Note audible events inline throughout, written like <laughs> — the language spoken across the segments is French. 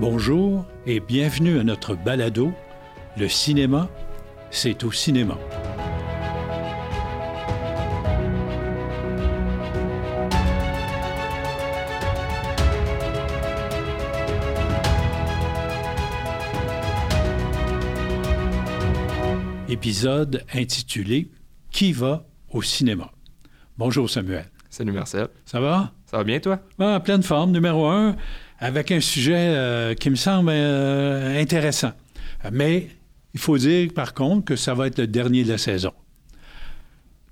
Bonjour et bienvenue à notre balado Le cinéma, c'est au cinéma. Épisode intitulé Qui va au cinéma? Bonjour Samuel. Salut Marcel. Ça va? Ça va bien toi? Ah, en pleine forme, numéro un, avec un sujet euh, qui me semble euh, intéressant. Mais il faut dire par contre que ça va être le dernier de la saison.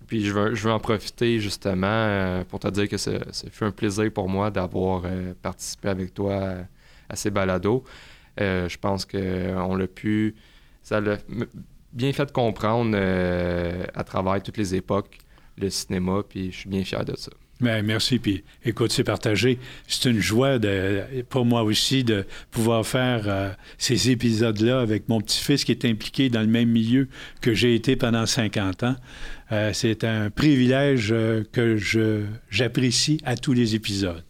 Puis je veux, je en profiter justement euh, pour te dire que ce fut un plaisir pour moi d'avoir participé avec toi à, ces balados. je pense qu'on l'a pu. Ça l'a bien fait comprendre à travers toutes les époques le cinéma, puis je suis bien fier de ça. Bien, merci. Puis écoute, c'est partagé. C'est une joie pour moi aussi de pouvoir faire euh, ces épisodes-là avec mon petit-fils qui est impliqué dans le même milieu que j'ai été pendant 50 ans. Euh, c'est un privilège euh, que je, j'apprécie à tous les épisodes.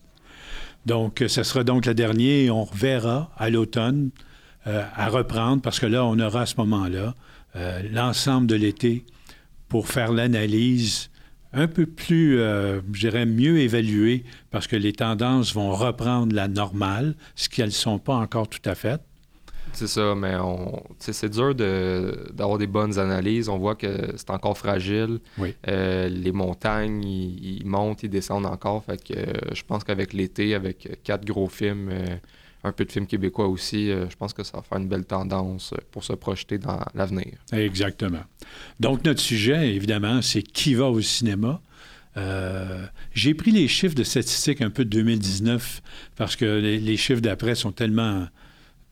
Donc, ce sera donc le dernier. On reverra à l'automne à reprendre parce que là, on aura à ce moment-là l'ensemble de l'été pour faire l'analyse un peu plus, euh, je dirais, mieux évaluées parce que les tendances vont reprendre la normale, ce qu'elles ne sont pas encore tout à fait. C'est ça, mais on, c'est dur d'avoir des bonnes analyses. On voit que c'est encore fragile. Oui. Euh, les montagnes, ils, montent, ils descendent encore. Fait que euh, je pense qu'avec l'été, avec quatre gros films, un peu de films québécois aussi, euh, je pense que ça va faire une belle tendance euh, pour se projeter dans l'avenir. Exactement. Donc, notre sujet, évidemment, c'est qui va au cinéma. Euh, j'ai pris les chiffres de statistiques un peu de 2019 parce que les chiffres d'après sont tellement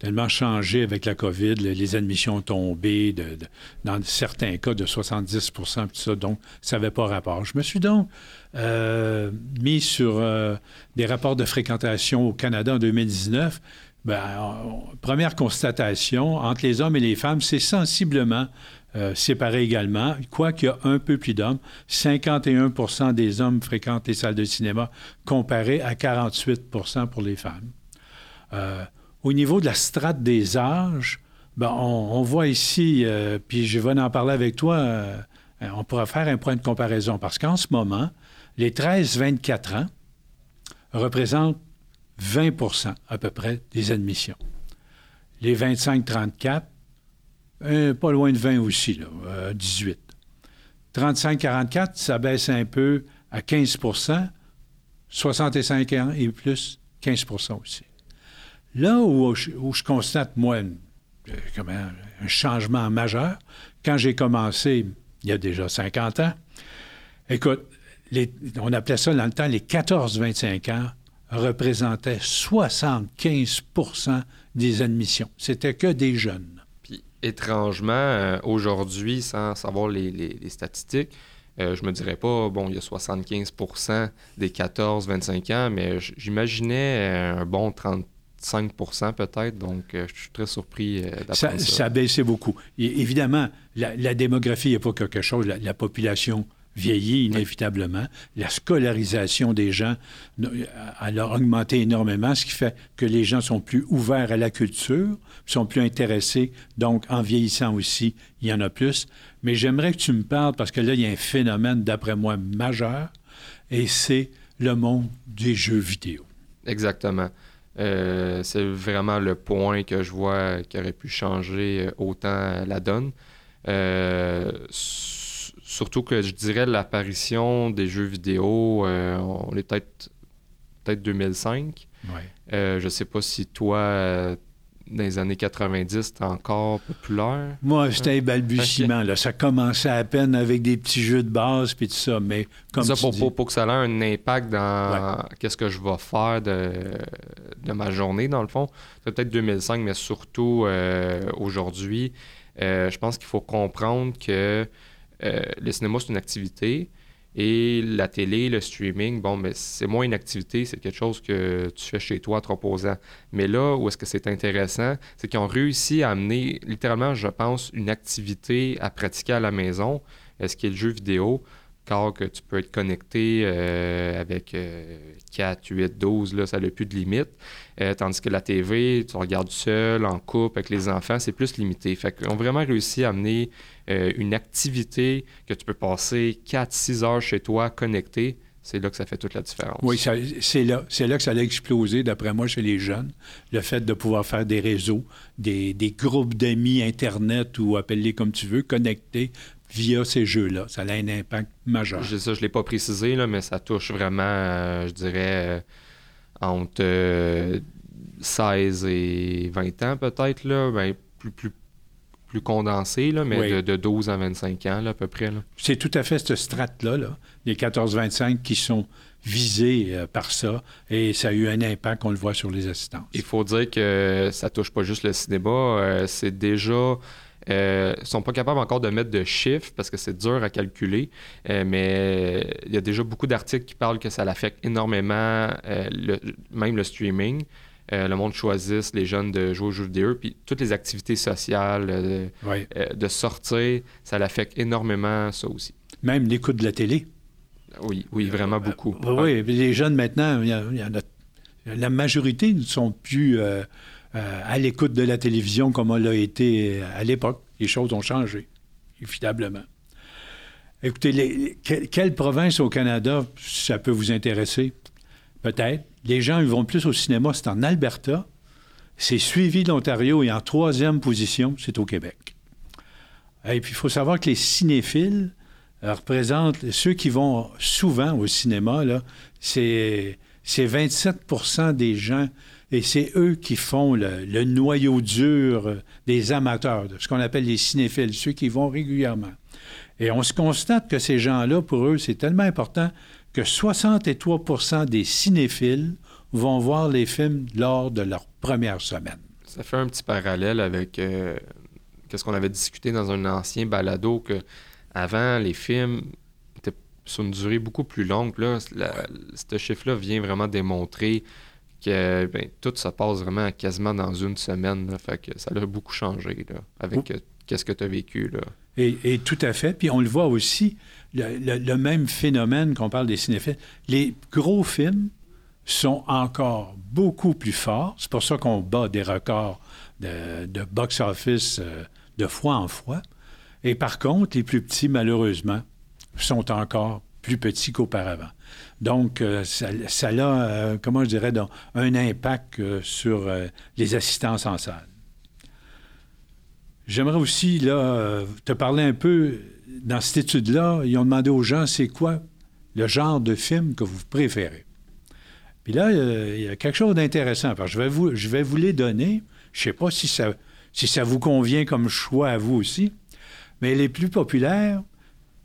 tellement changé avec la COVID, les admissions ont tombé, de, dans certains cas de 70 tout ça, donc ça n'avait pas rapport. Je me suis donc euh, mis sur euh, des rapports de fréquentation au Canada en 2019. Ben, première constatation, entre les hommes et les femmes, c'est sensiblement euh, séparé également, quoiqu'il y a un peu plus d'hommes. 51% des hommes fréquentent les salles de cinéma, comparé à 48% pour les femmes. Au niveau de la strate des âges, ben, on, voit ici, euh, puis je vais en parler avec toi, euh, on pourra faire un point de comparaison parce qu'en ce moment, les 13-24 ans représentent 20% à peu près des admissions. Les 25-34, euh, pas loin de 20 aussi, là, 18. 35-44, ça baisse un peu à 15% 65 ans et plus, 15% aussi. Là où je, constate, moi, euh, un, changement majeur, quand j'ai commencé, il y a déjà 50 ans, écoute, on appelait ça dans le temps les 14-25 ans représentaient 75% des admissions. C'était que des jeunes. Puis, étrangement, euh, aujourd'hui, sans savoir les, statistiques, euh, je me dirais pas, bon, il y a 75% des 14-25 ans, mais j'imaginais un bon 30 5 peut-être. Donc, euh, je suis très surpris euh, d'apprendre ça, ça. a baissé beaucoup. évidemment, la, démographie n'est pas quelque chose. La, population vieillit inévitablement. La scolarisation des gens a augmenté énormément, ce qui fait que les gens sont plus ouverts à la culture, sont plus intéressés. Donc, en vieillissant aussi, il y en a plus. Mais j'aimerais que tu me parles, parce que là, il y a un phénomène, d'après moi, majeur, et c'est le monde des jeux vidéo. Exactement. Euh, c'est vraiment le point que je vois qui aurait pu changer euh, autant la donne. Euh, surtout que je dirais l'apparition des jeux vidéo, on est peut-être peut-être 2005. Ouais. je sais pas si toi, dans les années 90, c'était encore populaire? Moi, c'était un balbutiement. Là. Ça commençait à peine avec des petits jeux de base puis tout ça, mais comme ça, pour, pour, que ça ait un impact dans qu'est-ce que je vais faire de, de ma journée, dans le fond. C'est peut-être 2005, mais surtout euh, aujourd'hui, euh, je pense qu'il faut comprendre que euh, le cinéma, c'est une activité, et la télé, le streaming, bon, mais c'est moins une activité, c'est quelque chose que tu fais chez toi, te reposant. Mais là, où est-ce que c'est intéressant, c'est qu'ils ont réussi à amener, littéralement, je pense, une activité à pratiquer à la maison, ce qui est le jeu vidéo. Que tu peux être connecté euh, avec 4, 8, 12, là, ça n'a plus de limite. Euh, tandis que la TV, tu regardes seul, en couple, avec les enfants, c'est plus limité. Fait qu'on a vraiment réussi à amener euh, une activité que tu peux passer 4, 6 heures chez toi connecté. C'est là que ça fait toute la différence. Oui, c'est là, là que ça a explosé, d'après moi, chez les jeunes. Le fait de pouvoir faire des réseaux, des, des groupes d'amis Internet ou appelle-les comme tu veux, connectés, via ces jeux-là. Ça a un impact majeur. Je, ça, je ne l'ai pas précisé, là, mais ça touche vraiment, euh, je dirais, euh, entre 16 euh, et 20 ans peut-être, là, ben, plus, plus, plus condensé, là, mais de, 12 à 25 ans à peu près. C'est tout à fait cette strate-là, là, les 14-25 qui sont visés par ça, et ça a eu un impact, on le voit sur les assistances. Il faut dire que ça touche pas juste le cinéma, c'est déjà euh, sont pas capables encore de mettre de chiffres parce que c'est dur à calculer, euh, mais il y a déjà beaucoup d'articles qui parlent que ça l'affecte énormément, euh, même le streaming. le monde choisisse les jeunes de jouer aux jeux vidéo, puis toutes les activités sociales, de sortir, ça l'affecte énormément, ça aussi. Même l'écoute de la télé. Oui, oui, vraiment beaucoup. oui, les jeunes maintenant, la majorité ne sont plus euh, à l'écoute de la télévision comme on l'a été à l'époque. Les choses ont changé, évidemment. Écoutez, quelle province au Canada, ça peut vous intéresser? Peut-être. Les gens ils vont plus au cinéma, c'est en Alberta. C'est suivi de l'Ontario et en troisième position, c'est au Québec. Et puis, il faut savoir que les cinéphiles euh, représentent ceux qui vont souvent au cinéma, c'est 27% des gens et c'est eux qui font le, noyau dur des amateurs, de ce qu'on appelle les cinéphiles, ceux qui vont régulièrement. Et on se constate que ces gens-là, pour eux, c'est tellement important que 63% des cinéphiles vont voir les films lors de leur première semaine. Ça fait un petit parallèle avec euh, ce qu'on avait discuté dans un ancien balado que avant les films étaient sur une durée beaucoup plus longue. Là, ce chiffre-là vient vraiment démontrer que ben, tout se passe vraiment quasiment dans une semaine. fait que ça a beaucoup changé là, avec euh, qu'est-ce que tu as vécu. Là. Et, tout à fait. Puis on le voit aussi, le, même phénomène qu'on parle des cinéphiles. Les gros films sont encore beaucoup plus forts. C'est pour ça qu'on bat des records de, box-office euh, de fois en fois. Et par contre, les plus petits, malheureusement, sont encore plus petits qu'auparavant. Donc, euh, ça, a, euh, comment je dirais, un impact euh, sur les assistances en salle. J'aimerais aussi là, te parler un peu, dans cette étude-là, ils ont demandé aux gens, c'est quoi le genre de film que vous préférez? Puis là, il y a quelque chose d'intéressant, je vais vous, je vais vous les donner. Je ne sais pas si ça, si ça vous convient comme choix à vous aussi, mais les plus populaires,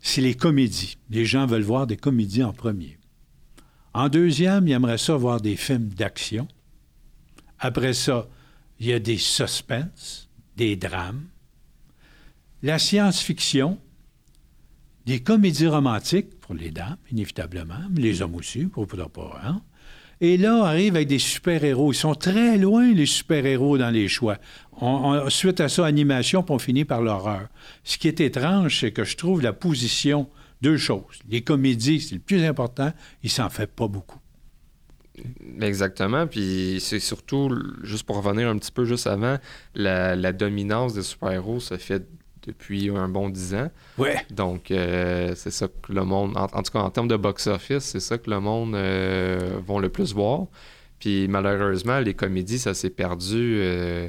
c'est les comédies. Les gens veulent voir des comédies en premier. En deuxième, il aimerait ça voir des films d'action. Après ça, il y a des suspens, des drames, la science-fiction, des comédies romantiques pour les dames, inévitablement, mais les hommes aussi, pour pas. Hein? Et là, on arrive avec des super-héros. Ils sont très loin, les super-héros, dans les choix. Suite à ça, animation, puis on finit par l'horreur. Ce qui est étrange, c'est que je trouve la position deux choses. Les comédies, c'est le plus important, il s'en fait pas beaucoup. Exactement. Puis c'est surtout, juste pour revenir un petit peu juste avant, la, dominance des super-héros se fait depuis un bon dix ans. Ouais. Donc, euh, c'est ça que le monde, en, tout cas en termes de box-office, c'est ça que le monde euh, vont le plus voir. Puis malheureusement, les comédies, ça s'est perdu, euh,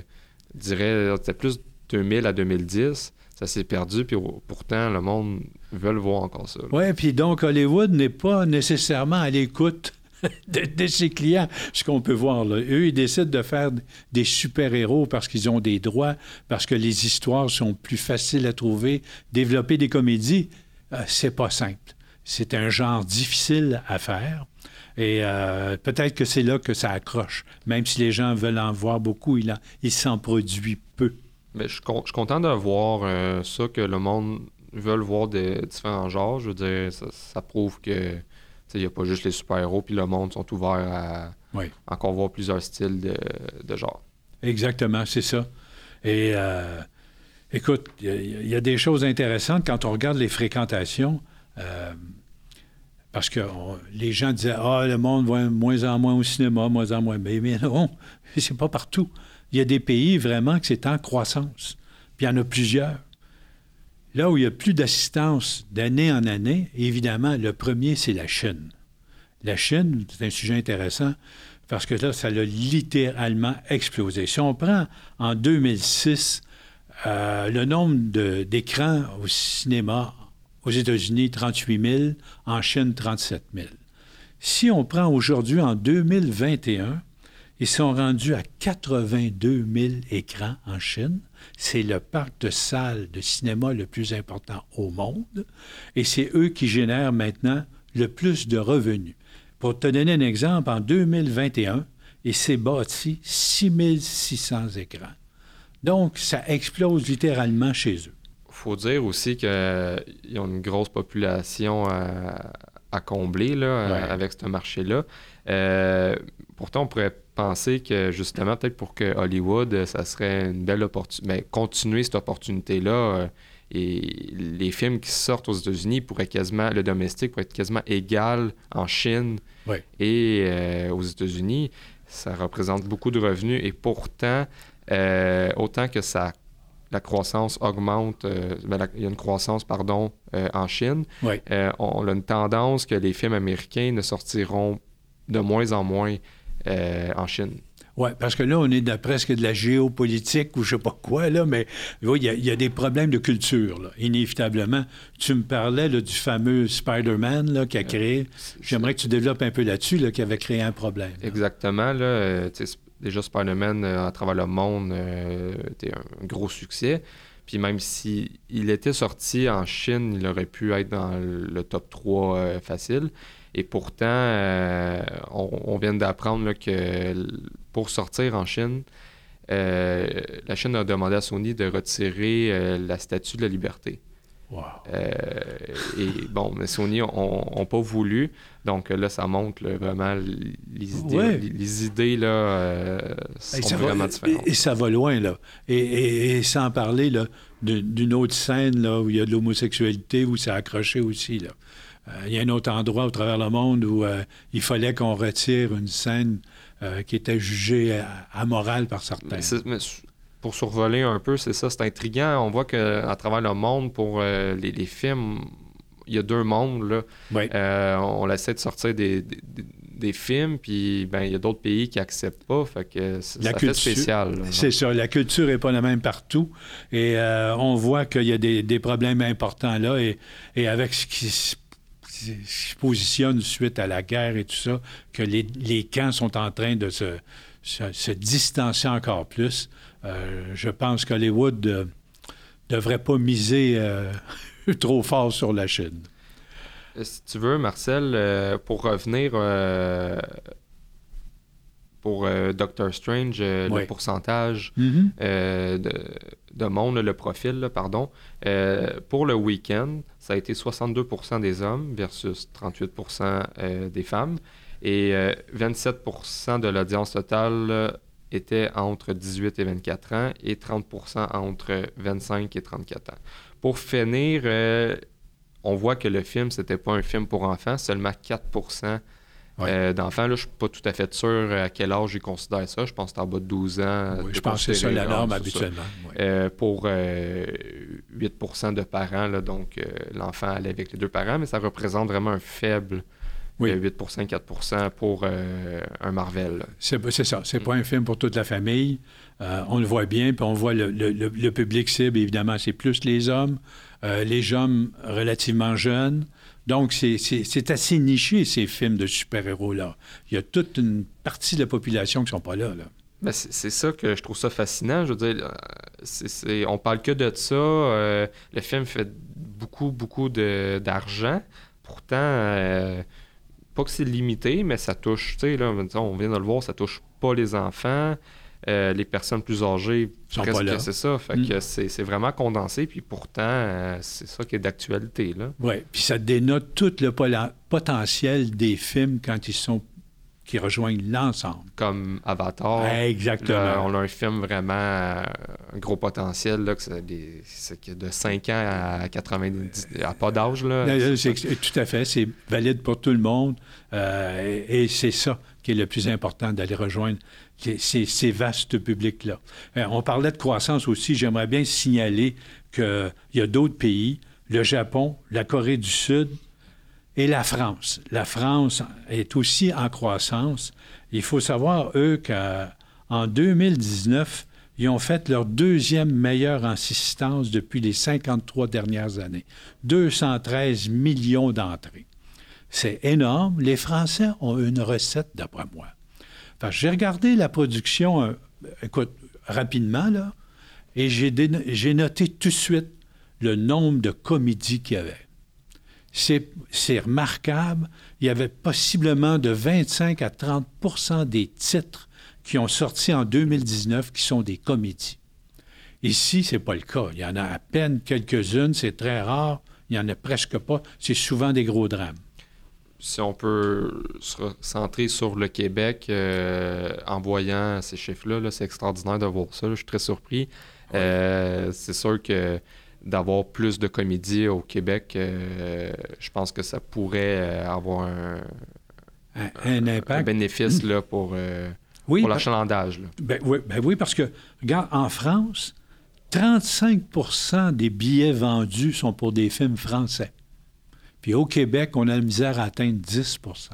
je dirais, c'était plus 2000 à 2010 ça s'est perdu, puis pourtant, le monde veut le voir encore ça. Oui, puis donc Hollywood n'est pas nécessairement à l'écoute <laughs> de, ses clients, ce qu'on peut voir. Là. Eux, ils décident de faire des super-héros parce qu'ils ont des droits, parce que les histoires sont plus faciles à trouver. Développer des comédies, euh, c'est pas simple. C'est un genre difficile à faire. Et euh, peut-être que c'est là que ça accroche. Même si les gens veulent en voir beaucoup, il, s'en produit peu. Mais je, suis content de voir euh, ça, que le monde veut voir des différents genres. Je veux dire, ça, prouve que il n'y a pas juste les super-héros, puis le monde sont ouverts à encore voir plusieurs styles de, de genre. Exactement, c'est ça. Et euh, écoute, il y, a des choses intéressantes quand on regarde les fréquentations. Euh, Parce que les gens disaient Ah, le monde va moins en moins au cinéma, moins en moins. Mais, mais non, <laughs> c'est pas partout. Il y a des pays vraiment que c'est en croissance. Puis il y en a plusieurs. Là où il y a plus d'assistance d'année en année, évidemment, le premier, c'est la Chine. La Chine, c'est un sujet intéressant parce que là, ça a littéralement explosé. Si on prend en 2006 euh, le nombre d'écrans au cinéma aux États-Unis, 38 000, en Chine, 37 000. Si on prend aujourd'hui, en 2021, ils sont rendus à 82 000 écrans en Chine. C'est le parc de salles de cinéma le plus important au monde. Et c'est eux qui génèrent maintenant le plus de revenus. Pour te donner un exemple, en 2021, il s'est bâti 6600 écrans. Donc, ça explose littéralement chez eux. Il faut dire aussi qu'ils ont une grosse population à, combler là, avec ce marché-là. Euh, pourtant, on pourrait penser que justement, peut-être pour que Hollywood, ça serait une belle opportunité, mais continuer cette opportunité-là. Euh, et les films qui sortent aux États-Unis pourraient quasiment, le domestique pourrait être quasiment égal en Chine et euh, aux États-Unis. Ça représente beaucoup de revenus et pourtant, euh, autant que ça, la croissance augmente, ben, il y a une croissance, pardon, en Chine, on, a une tendance que les films américains ne sortiront de moins en moins euh, en Chine. Oui, parce que là, on est presque de la géopolitique ou je sais pas quoi, là, mais il y, a des problèmes de culture, là, inévitablement. Tu me parlais du fameux Spider-Man qui a euh, créé. J'aimerais que tu développes un peu là-dessus, qui avait créé un problème. Exactement. Là, euh, déjà, Spider-Man, à travers le monde, était un gros succès. Puis même s'il était sorti en Chine, il aurait pu être dans le top 3 facile. Et pourtant, euh, on, vient d'apprendre que pour sortir en Chine, euh, la Chine a demandé à Sony de retirer euh, la statue de la liberté. Wow. et bon, mais Sony n'ont pas voulu. Donc là, ça montre vraiment les idées, les, idées là, sont vraiment différentes. Et, ça va loin, là. Et, sans parler d'une autre scène là, où il y a de l'homosexualité, où c'est accroché aussi. Là. Euh, il y a un autre endroit au travers le monde où euh, il fallait qu'on retire une scène euh, qui était jugée amorale par certains. pour survoler un peu, c'est ça, c'est intriguant. On voit qu'à travers le monde, pour les, films, il y a deux mondes. Là. on essaie de sortir des, films, puis ben, il y a d'autres pays qui n'acceptent pas. Fait que ça fait spécial. C'est ça. La culture n'est pas la même partout. Et on voit qu'il y a des, problèmes importants là. Et, et avec ce qui se se positionne suite à la guerre et tout ça, que les, camps sont en train de se, se, distancer encore plus. Euh, je pense qu'Hollywood ne devrait pas miser euh, <laughs> trop fort sur la Chine. Euh, si tu veux, Marcel, pour revenir pour Doctor Strange, le pourcentage mm-hmm. de, monde, le profil, pardon, pour le week-end, ça a été 62% des hommes versus 38% euh, des femmes. Et 27% euh, de l'audience totale euh, était entre 18 et 24 ans et 30% entre 25 et 34 ans. Pour finir, on voit que le film, c'était pas un film pour enfants, seulement 4 euh, d'enfants. Là, je suis pas tout à fait sûr à quel âge ils considèrent ça. Je pense que c'est en bas de 12 ans. Oui, je pense que c'est ça la norme habituellement. Euh, pour 8% euh, de parents, là, donc l'enfant allait avec les deux parents, mais ça représente vraiment un faible. 8% 4% pour un Marvel. C'est ça. C'est pas un film pour toute la famille. on le voit bien, puis on voit le, le public cible, évidemment, c'est plus les hommes. les hommes relativement jeunes. Donc, c'est assez niché, ces films de super-héros-là. Il y a toute une partie de la population qui sont pas là. là. Ben, c'est ça que je trouve ça fascinant. Je veux dire, c'est on parle que de ça. Euh, le film fait beaucoup, beaucoup d'argent. Pourtant, euh, pas que c'est limité, mais ça touche, tu sais, on vient de le voir, ça touche pas les enfants. Euh, les personnes plus âgées, presque c'est ça. Fait que mm. c'est vraiment condensé, puis pourtant, euh, c'est ça qui est d'actualité. Oui, puis ça dénote tout le potentiel des films quand ils sont qui rejoignent l'ensemble. Comme Avatar. Exactement. on a un film vraiment un gros potentiel, là, que c'est de 5 ans à 90, à pas d'âge. Là. Tout à fait, c'est valide pour tout le monde. Euh, et, c'est ça qui est le plus important, d'aller rejoindre ces, ces vastes publics-là. Euh, on parlait de croissance aussi. J'aimerais bien signaler qu'il y a d'autres pays, le Japon, la Corée du Sud, et la France. La France est aussi en croissance. Il faut savoir, eux, qu'en 2019, ils ont fait leur deuxième meilleure assistance depuis les 53 dernières années. 213 millions d'entrées. C'est énorme. Les Français ont une recette, d'après moi. J'ai regardé la production, euh, écoute, rapidement, là, et j'ai noté tout de suite le nombre de comédies qu'il y avait. C'est remarquable. Il y avait possiblement de 25 à 30% des titres qui ont sorti en 2019 qui sont des comédies. Ici, ce n'est pas le cas. Il y en a à peine quelques-unes, c'est très rare. Il n'y en a presque pas. C'est souvent des gros drames. Si on peut se centrer sur le Québec euh, en voyant ces chiffres-là, c'est extraordinaire de voir ça. Je suis très surpris. Euh, c'est sûr que d'avoir plus de comédies au Québec, euh, je pense que ça pourrait avoir un, un, impact. bénéfice là, pour, pour l'achalandage. Ben, oui, ben oui, parce que, regarde, en France, 35% des billets vendus sont pour des films français. Puis au Québec, on a la misère à atteindre 10%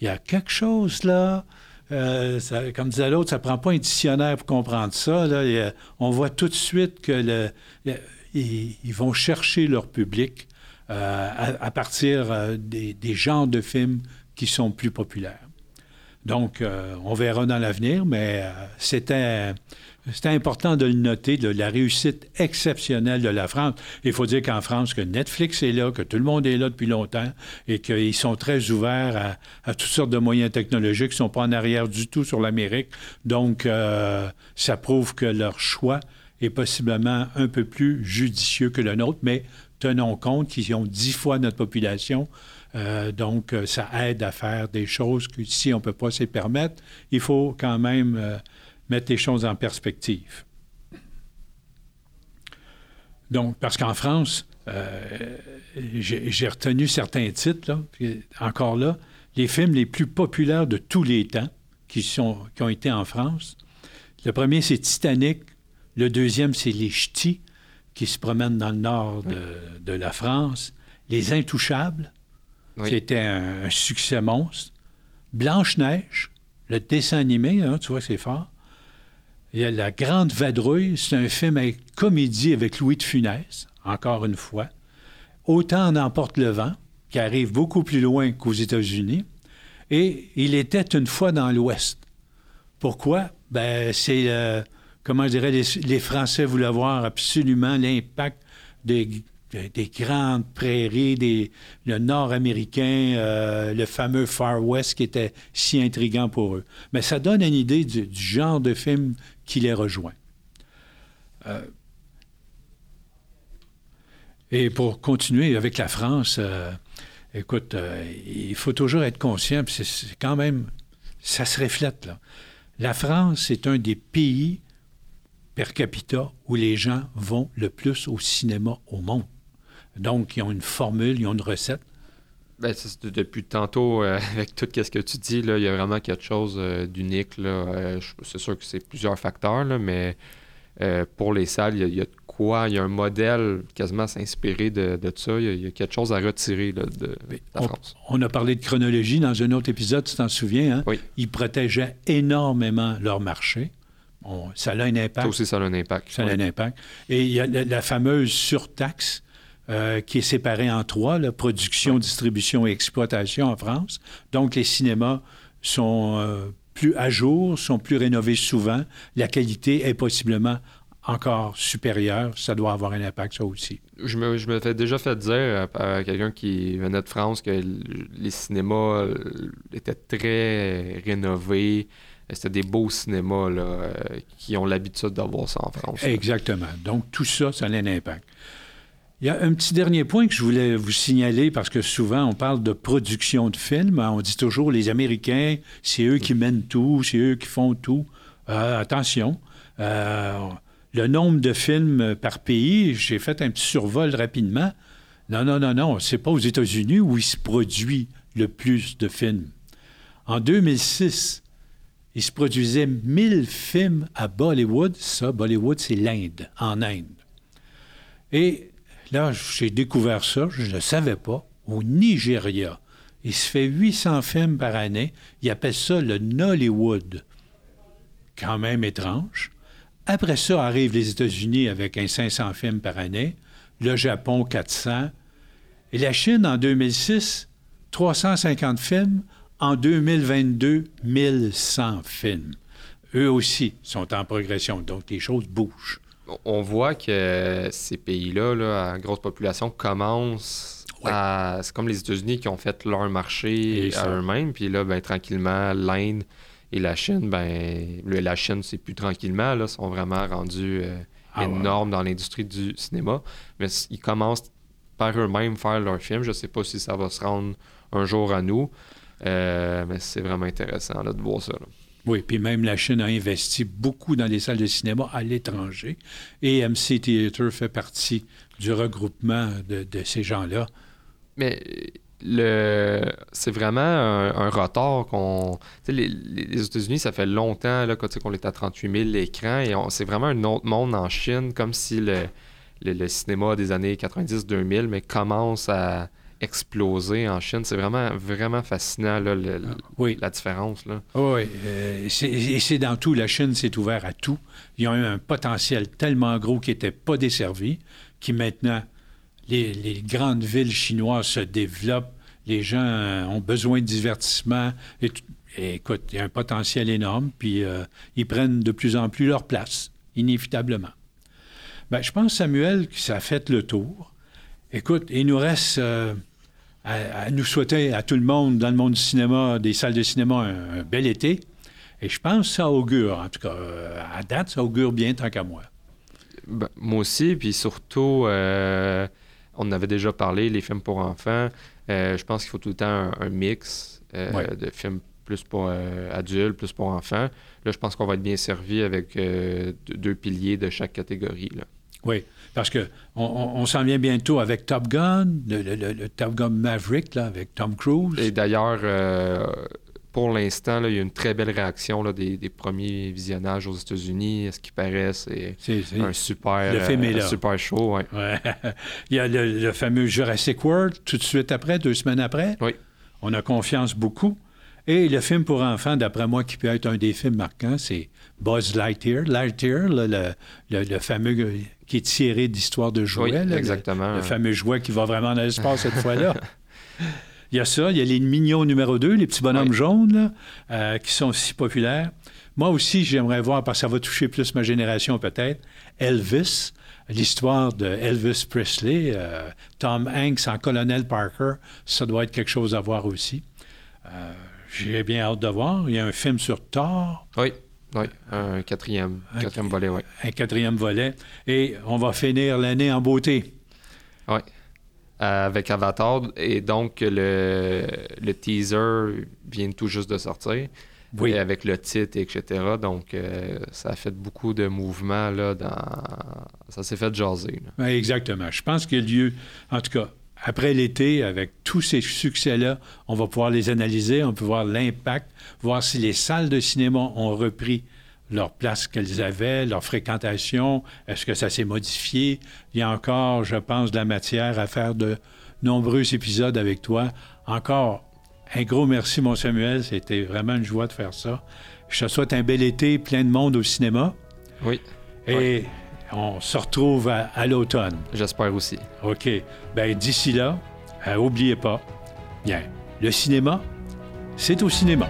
Il y a quelque chose là. comme disait l'autre, ça ne prend pas un dictionnaire pour comprendre ça. On voit tout de suite que vont chercher leur public euh, à, partir euh, des, genres de films qui sont plus populaires. Donc, euh, on verra dans l'avenir, mais c'était important de le noter, la réussite exceptionnelle de la France. Il faut dire qu'en France, que Netflix est là, que tout le monde est là depuis longtemps et qu'ils sont très ouverts à, à, toutes sortes de moyens technologiques, ils ne sont pas en arrière du tout sur l'Amérique. Donc, ça prouve que leur choix est possiblement un peu plus judicieux que le nôtre, mais tenons compte qu'ils ont dix fois notre population. Euh, donc, euh, ça aide à faire des choses que si on ne peut pas se permettre, il faut quand même euh, mettre les choses en perspective. Donc, parce qu'en France, j'ai retenu certains titres, là, puis encore là, les films les plus populaires de tous les temps qui, sont, qui ont été en France. Le premier, c'est Titanic le deuxième, c'est les ch'tis qui se promènent dans le nord de, la France. Les Intouchables, c'était un, succès monstre. Blanche-Neige, le dessin animé, hein, tu vois, c'est fort. Il y a La Grande Vadrouille, c'est un film avec comédie avec Louis de Funès, encore une fois. Autant en emporte le vent, qui arrive beaucoup plus loin qu'aux États-Unis. Et il était une fois dans l'Ouest. Pourquoi? Ben, c'est euh, comment je dirais, les, Français voulaient voir absolument l'impact des, grandes prairies, des, le nord américain, euh, le fameux Far West qui était si intriguant pour eux. Mais ça donne une idée du, genre de film qui les rejoint. Euh, et pour continuer avec la France, euh, écoute, il faut toujours être conscient, c'est quand même, ça se reflète là. La France est un des pays per capita où les gens vont le plus au cinéma au monde. Donc, ils ont une formule, ils ont une recette. Ben, depuis tantôt, euh, <laughs> avec tout ce que tu dis, là, il y a vraiment quelque chose euh, d'unique. Euh, c'est sûr que c'est plusieurs facteurs, là, mais pour les salles, il y, a, de quoi, il y a un modèle quasiment s'inspirer de, de, ça. Il y, a, quelque chose à retirer de, la France. On a parlé de chronologie dans un autre épisode, tu t'en souviens. Hein? Oui. Ils protégeaient énormément leur marché ça a un impact. Ça aussi, ça a un impact. Ça a un impact. Et il y a la, fameuse surtaxe euh, qui est séparée en trois, la production, distribution et exploitation en France. Donc, les cinémas sont euh, plus à jour, sont plus rénovés souvent. La qualité est possiblement encore supérieure. Ça doit avoir un impact, ça aussi. Je me, je me fais déjà fait dire à, quelqu'un qui venait de France que les cinémas euh, étaient très rénovés. C'était des beaux cinémas qui ont l'habitude d'avoir ça en France. Exactement. Donc, tout ça, ça a un impact. Il y a un petit dernier point que je voulais vous signaler parce que souvent on parle de production de films. On dit toujours les Américains, c'est eux qui mènent tout, c'est eux qui font tout. Euh, attention, euh, le nombre de films par pays, j'ai fait un petit survol rapidement. Non, non, non, non, c'est pas aux États-Unis où il se produit le plus de films. En 2006, il se produisait 1000 films à Bollywood. Ça, Bollywood, c'est l'Inde, en Inde. Et Là, j'ai découvert ça, je ne le savais pas, au Nigeria. Il se fait 800 films par année. Il appelle ça le Nollywood. Quand même étrange. Après ça, arrivent les États-Unis avec un 500 films par année. Le Japon, 400. Et la Chine, en 2006, 350 films. En 2022, 1100 films. Eux aussi sont en progression. Donc, les choses bougent on voit que ces pays-là, là, à grosse population, commencent à. C'est comme les États-Unis qui ont fait leur marché à eux-mêmes. Puis là, ben, tranquillement, l'Inde et la Chine, ben, la Chine, c'est plus tranquillement, là, sont vraiment rendus euh, ah énormes dans l'industrie du cinéma. Mais ils commencent par eux-mêmes faire leurs films. Je ne sais pas si ça va se rendre un jour à nous. Euh, mais c'est vraiment intéressant de voir ça. Oui, puis même la Chine a investi beaucoup dans les salles de cinéma à l'étranger. Et MC Theater fait partie du regroupement de, ces gens-là. Mais c'est vraiment un, retard qu'on. Les, États-Unis, ça fait longtemps là, qu'on est à 38 000 l'écran et c'est vraiment un autre monde en Chine, comme si le, le cinéma des années 90-2000 mais commence à explosé en Chine. C'est vraiment, vraiment fascinant, là, ah, la différence. Là. Oui, euh, et c'est dans tout. La Chine s'est ouverte à tout. Ils ont eu un potentiel tellement gros qui n'était pas desservi, qui maintenant, les, grandes villes chinoises se développent, les gens euh, ont besoin de divertissement. Et, écoute, il y a un potentiel énorme, puis euh, ils prennent de plus en plus leur place, inévitablement. Ben, je pense, Samuel, que ça a fait le tour. Écoute, il nous reste à, nous souhaiter à tout le monde dans le monde du cinéma, des salles de cinéma, un, bel été. Et je pense que ça augure, en tout cas, euh, à date, ça augure bien tant qu'à moi. Ben, moi aussi, puis surtout, euh, on en avait déjà parlé, les films pour enfants. Euh, je pense qu'il faut tout le temps un, mix de films plus pour adultes, plus pour enfants. Là, je pense qu'on va être bien servi avec deux piliers de chaque catégorie. Là. Oui, parce que on, s'en vient bientôt avec Top Gun, le, Top Gun Maverick, là, avec Tom Cruise. Et d'ailleurs, euh, pour l'instant, il y a une très belle réaction là, des, premiers visionnages aux États-Unis. Ce qui paraît, c'est un super, le film euh, super show. Ouais. <laughs> il y a le, fameux Jurassic World tout de suite après, deux semaines après. Oui. On a confiance beaucoup. Et le film pour enfants, d'après moi, qui peut être un des films marquants, c'est Buzz Lightyear. Lightyear, le, le, fameux qui est tiré d'histoire de jouets. exactement. Le, fameux jouet qui va vraiment dans l'espace cette <laughs> fois-là. Il y a ça, il y a les mignons numéro 2, les petits bonhommes jaunes, euh, qui sont si populaires. Moi aussi, j'aimerais voir, parce que ça va toucher plus ma génération peut-être, Elvis, l'histoire de Elvis Presley, euh, Tom Hanks en Colonel Parker, ça doit être quelque chose à voir aussi. Euh, j'ai bien hâte de voir. Il y a un film sur Thor. Oui. Oui, un quatrième, quatrième volet, oui. Un quatrième volet. Et on va finir l'année en beauté. Oui. avec Avatar. Et donc, le, le, teaser vient tout juste de sortir. Oui. avec le titre, etc. Donc, euh, ça a fait beaucoup de mouvements, là, dans... Ça s'est fait jaser. exactement. Je pense qu'il y a lieu, en tout cas, après l'été, avec tous ces succès-là, on va pouvoir les analyser, on peut voir l'impact, voir si les salles de cinéma ont repris leur place qu'elles avaient, leur fréquentation, est-ce que ça s'est modifié? Il y a encore, je pense, de la matière à faire de nombreux épisodes avec toi. Encore un gros merci, mon Samuel. C'était vraiment une joie de faire ça. Je te souhaite un bel été, plein de monde au cinéma. Oui. Et on se retrouve à, l'automne. J'espère aussi. OK. Bien, d'ici là, n'oubliez euh, pas, bien, le cinéma, c'est au cinéma.